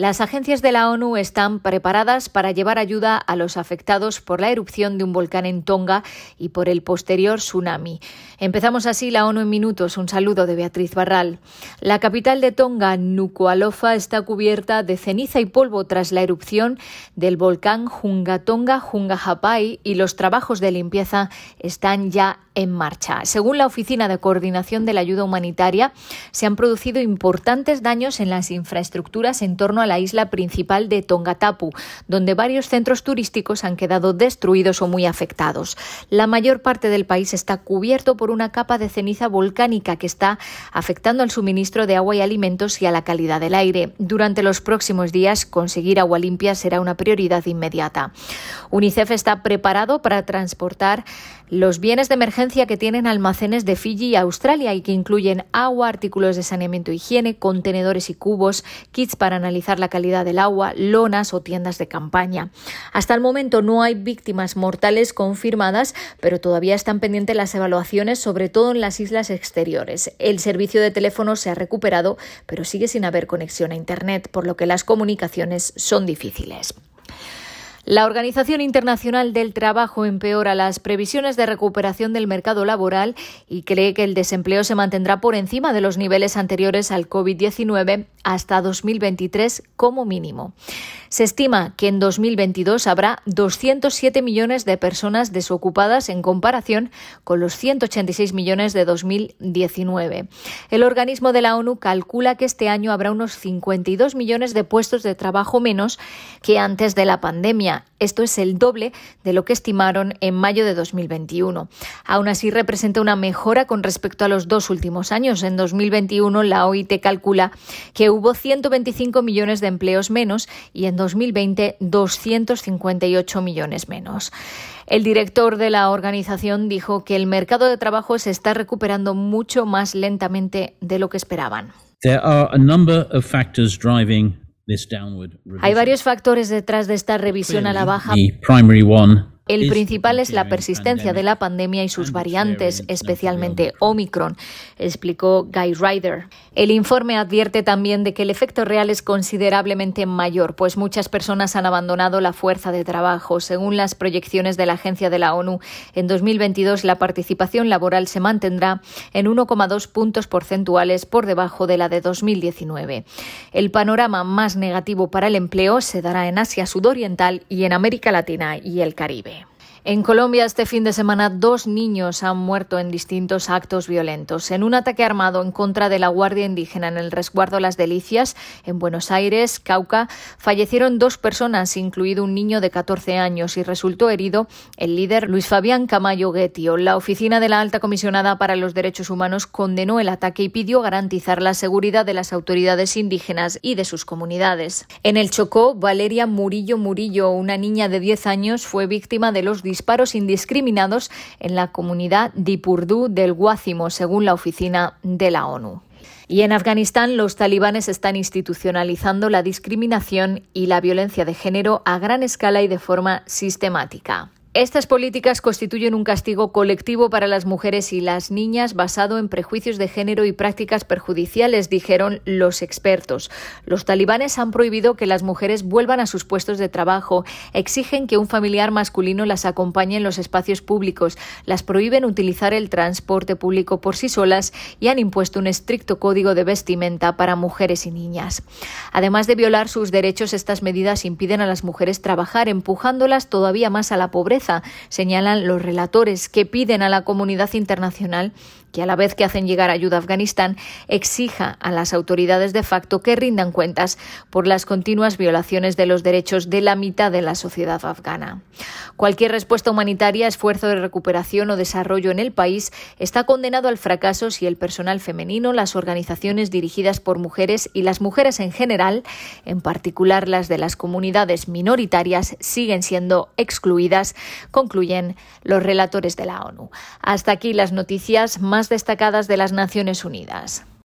Las agencias de la ONU están preparadas para llevar ayuda a los afectados por la erupción de un volcán en Tonga y por el posterior tsunami. Empezamos así la ONU en minutos. Un saludo de Beatriz Barral. La capital de Tonga, Nuku'alofa, está cubierta de ceniza y polvo tras la erupción del volcán Hungatonga Hungahapai y los trabajos de limpieza están ya en marcha. Según la Oficina de Coordinación de la Ayuda Humanitaria, se han producido importantes daños en las infraestructuras en torno a la isla principal de Tongatapu, donde varios centros turísticos han quedado destruidos o muy afectados. La mayor parte del país está cubierto por una capa de ceniza volcánica que está afectando al suministro de agua y alimentos y a la calidad del aire. Durante los próximos días, conseguir agua limpia será una prioridad inmediata. UNICEF está preparado para transportar los bienes de emergencia que tienen almacenes de Fiji y Australia y que incluyen agua, artículos de saneamiento e higiene, contenedores y cubos, kits para analizar la calidad del agua, lonas o tiendas de campaña. Hasta el momento no hay víctimas mortales confirmadas, pero todavía están pendientes las evaluaciones, sobre todo en las islas exteriores. El servicio de teléfono se ha recuperado, pero sigue sin haber conexión a Internet, por lo que las comunicaciones son difíciles. La Organización Internacional del Trabajo empeora las previsiones de recuperación del mercado laboral y cree que el desempleo se mantendrá por encima de los niveles anteriores al COVID-19 hasta 2023 como mínimo. Se estima que en 2022 habrá 207 millones de personas desocupadas en comparación con los 186 millones de 2019. El organismo de la ONU calcula que este año habrá unos 52 millones de puestos de trabajo menos que antes de la pandemia. Esto es el doble de lo que estimaron en mayo de 2021. Aún así, representa una mejora con respecto a los dos últimos años. En 2021, la OIT calcula que hubo 125 millones de empleos menos y en 2020 258 millones menos. El director de la organización dijo que el mercado de trabajo se está recuperando mucho más lentamente de lo que esperaban. Hay varios factores detrás de esta revisión a la baja. El principal es la persistencia de la pandemia y sus variantes, especialmente Omicron, explicó Guy Ryder. El informe advierte también de que el efecto real es considerablemente mayor, pues muchas personas han abandonado la fuerza de trabajo. Según las proyecciones de la Agencia de la ONU, en 2022 la participación laboral se mantendrá en 1,2 puntos porcentuales por debajo de la de 2019. El panorama más negativo para el empleo se dará en Asia Sudoriental y en América Latina y el Caribe. En Colombia este fin de semana dos niños han muerto en distintos actos violentos. En un ataque armado en contra de la Guardia Indígena en el resguardo Las Delicias, en Buenos Aires, Cauca, fallecieron dos personas, incluido un niño de 14 años, y resultó herido el líder Luis Fabián Camayo Guetio. La oficina de la Alta Comisionada para los Derechos Humanos condenó el ataque y pidió garantizar la seguridad de las autoridades indígenas y de sus comunidades. En el Chocó, Valeria Murillo Murillo, una niña de 10 años, fue víctima de los disparos indiscriminados en la comunidad Dipurdú del Guácimo, según la oficina de la ONU. Y en Afganistán los talibanes están institucionalizando la discriminación y la violencia de género a gran escala y de forma sistemática. Estas políticas constituyen un castigo colectivo para las mujeres y las niñas basado en prejuicios de género y prácticas perjudiciales, dijeron los expertos. Los talibanes han prohibido que las mujeres vuelvan a sus puestos de trabajo, exigen que un familiar masculino las acompañe en los espacios públicos, las prohíben utilizar el transporte público por sí solas y han impuesto un estricto código de vestimenta para mujeres y niñas. Además de violar sus derechos, estas medidas impiden a las mujeres trabajar, empujándolas todavía más a la señalan los relatores que piden a la comunidad internacional que a la vez que hacen llegar ayuda a Afganistán, exija a las autoridades de facto que rindan cuentas por las continuas violaciones de los derechos de la mitad de la sociedad afgana. Cualquier respuesta humanitaria, esfuerzo de recuperación o desarrollo en el país está condenado al fracaso si el personal femenino, las organizaciones dirigidas por mujeres y las mujeres en general, en particular las de las comunidades minoritarias, siguen siendo excluidas, concluyen los relatores de la ONU. Hasta aquí las noticias más destacadas de las Naciones Unidas.